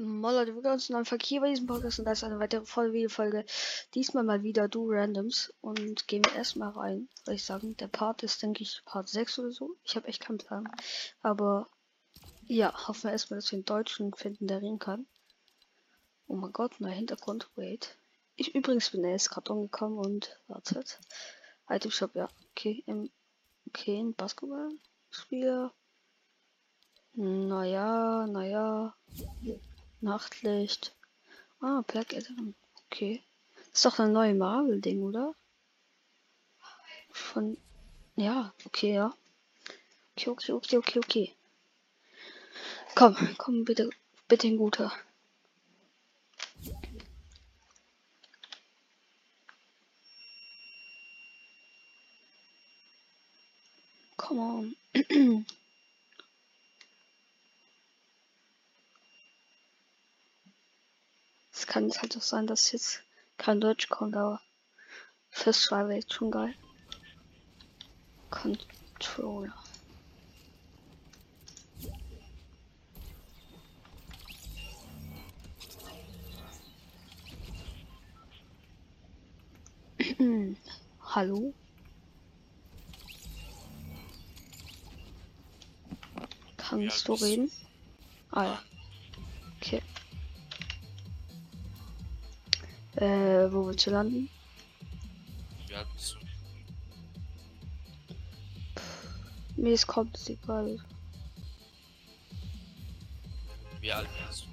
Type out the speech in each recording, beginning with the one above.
Leute, willkommen zu einem Verkehr bei diesem Podcast und das ist eine weitere Videofolge. Diesmal mal wieder Du Randoms und gehen wir erstmal rein, würde ich sagen. Der Part ist, denke ich, Part 6 oder so. Ich habe echt keinen Plan. Aber ja, hoffen wir erstmal, dass wir einen Deutschen finden, der reden kann. Oh mein Gott, neuer Hintergrund. Wait. Ich übrigens bin erst gerade umgekommen und wartet. Item Shop, ja. Okay, im, okay, ein Basketballspieler. Naja, naja. Nachtlicht. Ah, Black Adam. Okay. ist doch ein neues Marvel-Ding, oder? Von. Ja, okay, ja. Okay, okay, okay, okay, okay. Komm, komm, bitte, bitte ein guter. Come on. Es kann halt auch sein, dass jetzt kein Deutsch kommt, aber fürs war jetzt schon geil. Controller. Hallo? Kannst du reden? Ah ja. Äh, wo willst du landen? Alt bist du? Mir ist komplett egal. Wie alt bist du?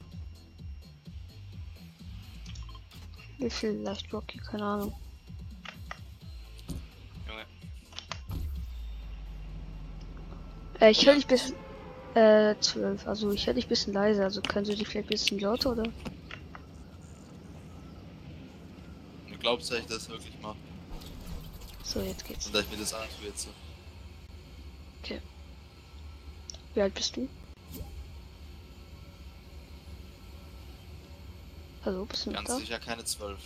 Wie viel leicht Rocky? Keine Ahnung. Junge. Äh, ich höre dich bis äh, 12. Also ich höre dich bisschen leise. Also können Sie dich vielleicht ein bisschen lauter oder? Du glaubst, dass ich das wirklich mache? So, jetzt geht's. Und dass ich mir das antue jetzt so? Wie alt bist du? Hallo, bist du Ganz da? sicher keine zwölf.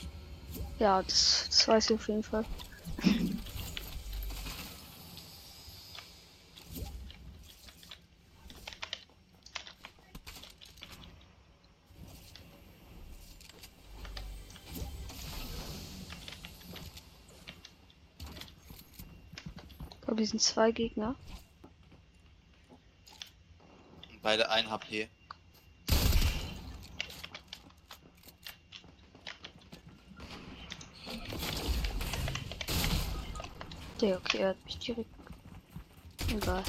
Ja, das, das weiß ich auf jeden Fall. glaube, wir sind zwei Gegner. Beide 1 HP. Der, okay, er hat mich direkt. Egal.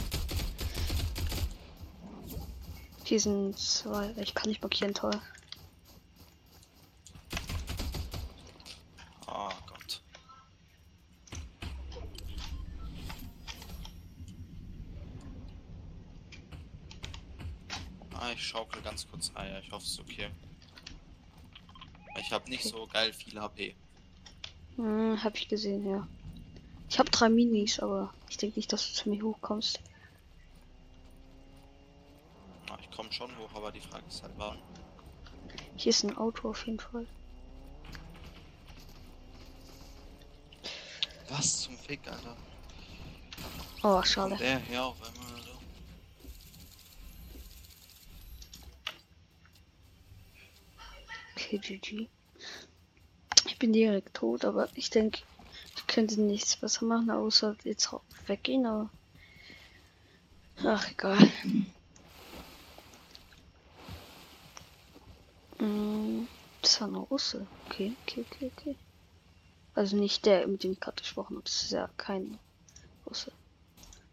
Hier sind zwei. Ich kann nicht markieren, toll. Oh Gott. Ah, ich schaukel ganz kurz Eier. Ich hoffe, es ist okay. Ich habe nicht Okay. so geil viel HP. Hm, hab ich gesehen, ja. Ich habe drei Minis, aber ich denke nicht, dass du zu mir hochkommst. Ah, Ich komme schon hoch, aber die Frage ist halt wann. Hier ist ein Auto auf jeden Fall. Was zum Fick, Alter? Oh, Kommt schade. der her auf einmal, Alter? Okay, GG. Ich bin direkt tot, aber ich denke, ich könnte nichts besser machen, außer jetzt weggehen, aber. Ach, egal. Mm, Das war ein Russe. Okay, okay, okay, okay. Also nicht der, mit dem ich gesprochen habe. Das ist ja kein Russe.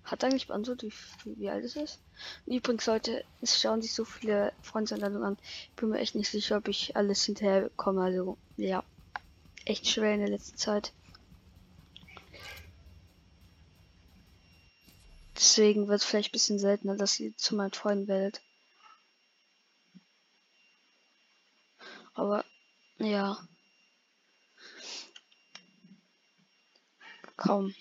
Hat eigentlich beantwortet, wie, wie alt es ist? Und übrigens, Leute, es schauen sich so viele Freundseinladungen an. Ich bin mir echt nicht sicher, ob ich alles hinterher bekomme. Also, ja. Echt schwer in der letzten Zeit. Deswegen wird es vielleicht ein bisschen seltener, dass ihr zu meinen Freunden werdet. Aber, ja. Kaum.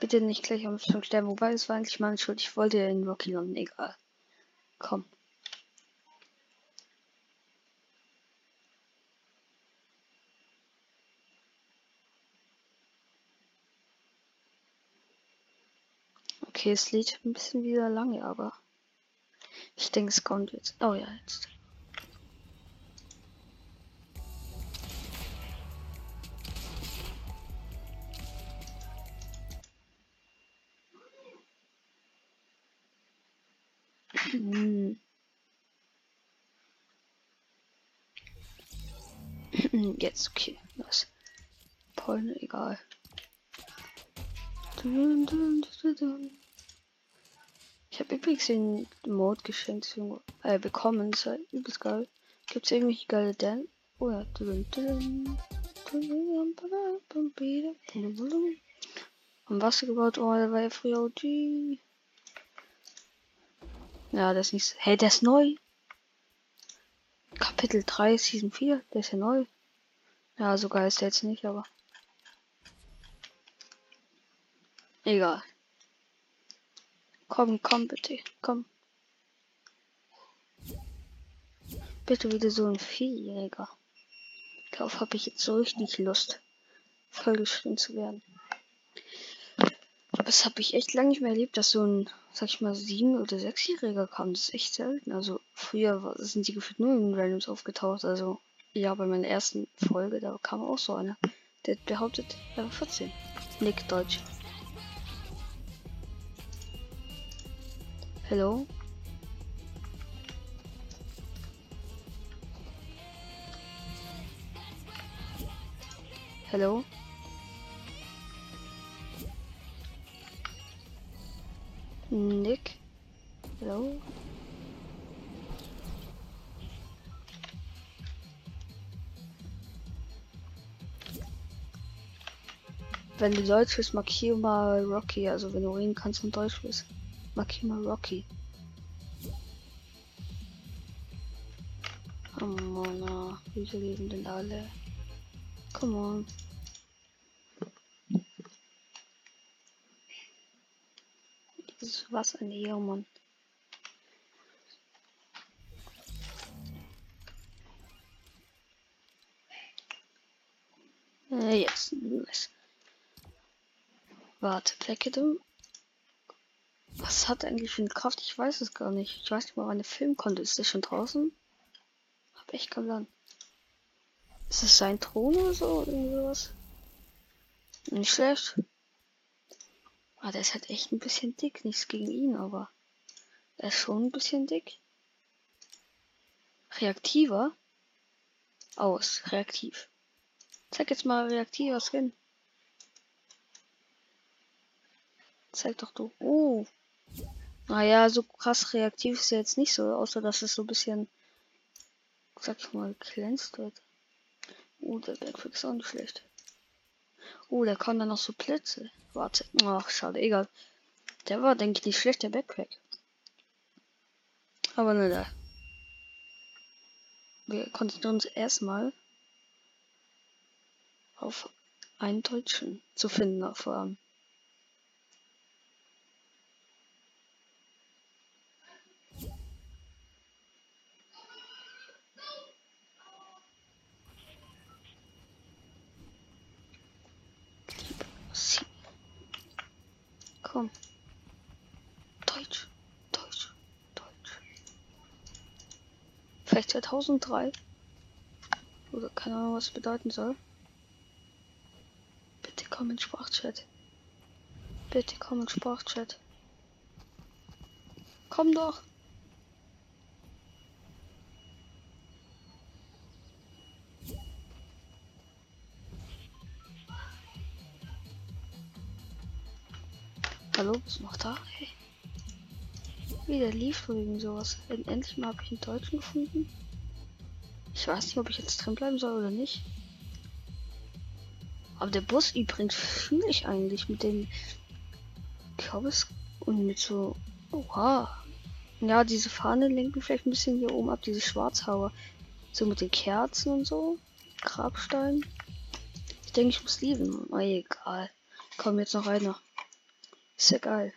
Bitte nicht gleich am Anfang sterben. Wobei, es war eigentlich meine Schuld. Ich wollte ja in Rocky landen. Egal. Komm. Okay, es lädt ein bisschen wieder lange, aber ich denke, es kommt jetzt. Oh ja, jetzt. Jetzt, okay. Was? Pollen, egal. Ich habe übrigens den Mode geschenkt, äh, bekommen. Ist übelst geil. Gibt's irgendwelche geile Dan? Oh ja. Am Wasser gebaut, oh, der war ja früher OG. Ja, das ist nicht. Hey, der ist neu. Kapitel 3, Season 4, der ist ja neu. Ja, so geil ist der jetzt nicht, aber. Egal. Komm, komm bitte, komm. Bitte wieder so ein Vierjäger. Darauf habe ich jetzt so richtig Lust, vollgeschrien zu werden. Das habe ich echt lange nicht mehr erlebt, dass so ein, sag ich mal, sieben- oder sechsjähriger kam. Das ist echt selten. Also früher sind die gefühlt nur in Randoms aufgetaucht. Also ja, bei meiner ersten Folge, da kam auch so einer. Der behauptet, er war 14. Nick Deutsch. Hello? Hello? Nick? Hello? Wenn du Deutsch bist, markier mal Rocky. Also wenn du reden kannst und Deutsch bist, markier mal Rocky. Oh Mann, wieso leben denn alle? Come on. was ein. Äh, Warte, Plaketum. Was hat eigentlich für eine Kraft? Ich weiß es gar nicht. Ich weiß nicht mal, wann der Film konnte. Ist der schon draußen? Hab echt keinen Plan. Ist es sein Thron oder so? Irgendwas? Nicht schlecht. Ah, der ist halt echt ein bisschen dick. Nichts gegen ihn, aber er ist schon ein bisschen dick. Reaktiver. Aus. Reaktiv. Zeig jetzt mal reaktiver Skin. Zeig doch du. Oh. Naja, so krass reaktiv ist er jetzt nicht so, außer dass es so ein bisschen, sag ich mal, glänzt wird. Oh, der Backflip ist auch nicht schlecht. Oh, der kann dann noch so Blitze. Warte. Ach, schade, egal. Der war, denke ich, nicht schlecht, der Backpack. Aber ne, da. Wir konzentrieren uns erstmal auf einen Deutschen zu finden, vor allem. 1003. Oder keine Ahnung, was bedeuten soll. Bitte komm in Sprachchat. Bitte komm in Sprachchat. Komm doch! Hallo, was macht da? Hey. Wieder lief wegen sowas. Endlich mal habe ich einen Deutschen gefunden. Ich weiß nicht, ob ich jetzt drin bleiben soll oder nicht. Aber der Bus übrigens fühle ich eigentlich mit dem Kürbis und mit so. Oha. Ja, diese Fahne lenken vielleicht ein bisschen hier oben ab, diese Schwarzhauer. So mit den Kerzen und so. Grabstein. Ich denke, ich muss lieben. Oh, egal. Komm, jetzt noch einer. Ist ja geil.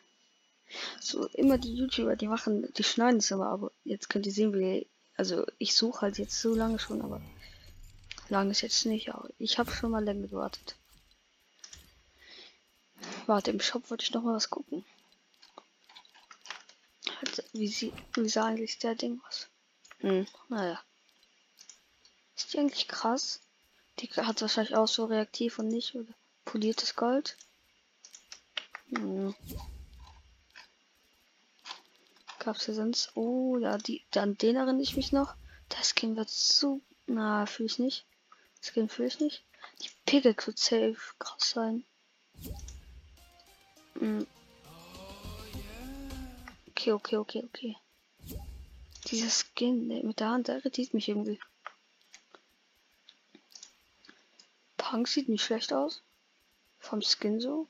So, immer die YouTuber, die machen, die schneiden es immer, aber jetzt könnt ihr sehen, wie. Also, ich suche halt jetzt so lange schon, aber. Lange ist jetzt nicht, aber ich habe schon mal länger gewartet. Warte, im Shop wollte ich noch mal was gucken. Wie, sie, wie sah eigentlich der Ding aus? Hm, naja. Ist die eigentlich krass? Die hat wahrscheinlich auch so reaktiv und nicht, oder? Poliertes Gold. Hm. Ja sonst. Oh, ja, die, an den erinnere ich mich noch. Das Skin wird so. Na, fühle ich nicht. Skin fühle ich nicht. Die Pickaxe wird safe krass sein. Hm. Okay, okay, okay, okay. Dieser Skin ne, mit der Hand, der irritiert mich irgendwie. Punk sieht nicht schlecht aus. Vom Skin so.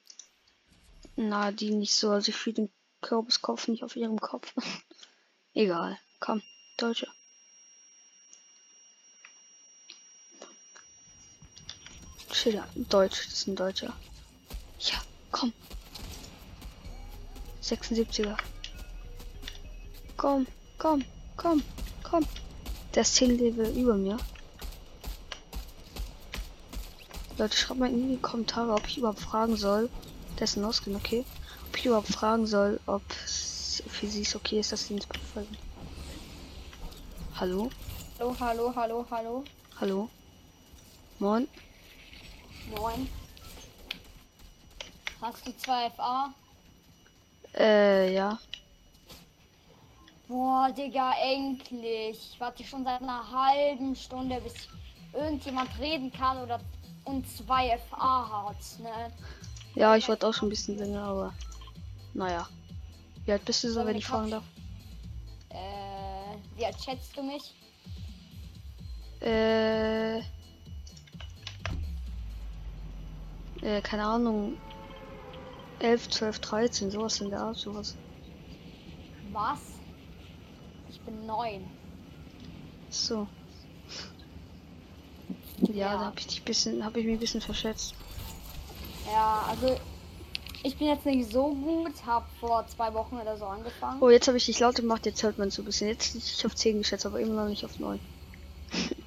Na, die nicht so. Also ich fühle den Kürbiskopf nicht auf ihrem Kopf. Egal. Komm, Deutsche. Schiller, Deutsch, das ist ein Deutscher. Ja, komm. 76er. Komm, komm, komm, komm. Der ist 10 Level über mir. Leute, schreibt mal in die Kommentare, ob ich überhaupt fragen soll. Dessen ausgehen, okay? Ich überhaupt fragen soll, ob es für sie es okay ist, dass sie ins Bett folgen. Hallo? Hallo, hallo, hallo, hallo. Hallo? Moin? Moin. Hast du 2 FA? Äh, ja. Boah, Digga, endlich. Ich warte schon seit einer halben Stunde, bis irgendjemand reden kann oder und 2 FA hat, ne? Ja, ich wollte auch schon ein bisschen länger, aber. Naja. Wie alt bist du so, wenn ich fragen darf? Äh, wie alt schätzt du mich? Äh. Äh, keine Ahnung. 11, 12, 13, sowas in der Art, sowas. Was? Ich bin 9. So. Ja, Ja. da habe ich dich bisschen, habe ich mich ein bisschen verschätzt. Ja, also ich bin jetzt nicht so gut, hab vor zwei Wochen oder so angefangen. Oh, jetzt habe ich dich laut gemacht, jetzt hört man so ein bisschen. Jetzt liege ich auf 10 geschätzt, aber immer noch nicht auf 9.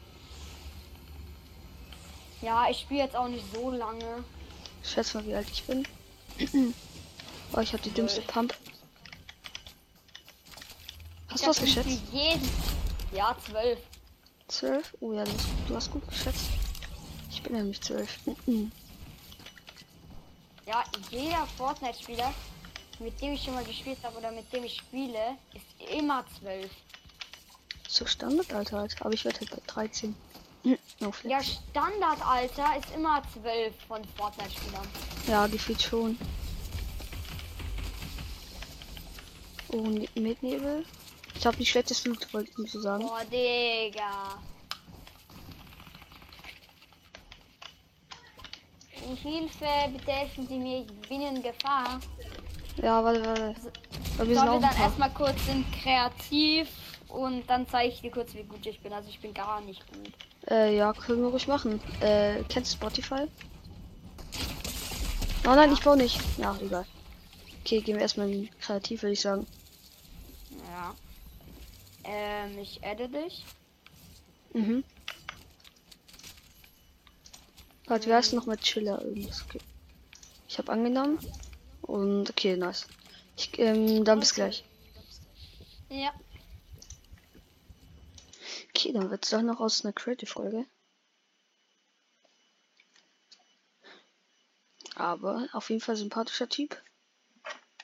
Ja, ich spiele jetzt auch nicht so lange. Schätz mal, wie alt ich bin. oh, ich habe die dümmste Zwölf. Pump. Hast Ich du was geschätzt? Jeden... Ja, 12. 12? Oh ja, du hast, du hast gut geschätzt. Ich bin nämlich 12. Ja, jeder Fortnite-Spieler, mit dem ich schon mal gespielt habe oder mit dem ich spiele, ist immer 12. So Standardalter halt. Aber ich werde halt bei 13. No flex. Ja, Standardalter ist immer 12 von Fortnite-Spielern. Ja, gefühlt schon. Oh, Ne- mit Nebel. Ich habe die schlechteste Loot, wollte ich so sagen. Boah, Digga. Hilfe, bitte helfen Sie mir, ich bin in Gefahr. Ja, warte, warte. Aber wir sind Sollen wir dann erstmal kurz in kreativ und dann zeige ich dir kurz, wie gut ich bin. Also ich bin gar nicht gut. Äh, ja, können wir ruhig machen. Äh, kennst du Spotify? Oh nein, ich baue nicht. Ja, egal. Okay, gehen wir erstmal in kreativ, würde ich sagen. Ja. Ähm, ich adde dich. Mhm. Warte, heißt noch mal Chiller irgendwas? Okay. Ich habe angenommen. Und okay, nice. Ich, ähm, dann bis gleich. Ja. Okay, dann wird's doch noch aus einer Creative-Folge. Aber auf jeden Fall sympathischer Typ.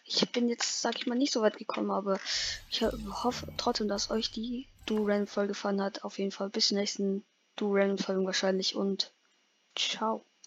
Ich bin jetzt, sag ich mal, nicht so weit gekommen, aber ich ho- hoffe trotzdem, dass euch die Du-Random-Folge gefallen hat. Auf jeden Fall bis zur nächsten Du-Random-Folge wahrscheinlich und ciao.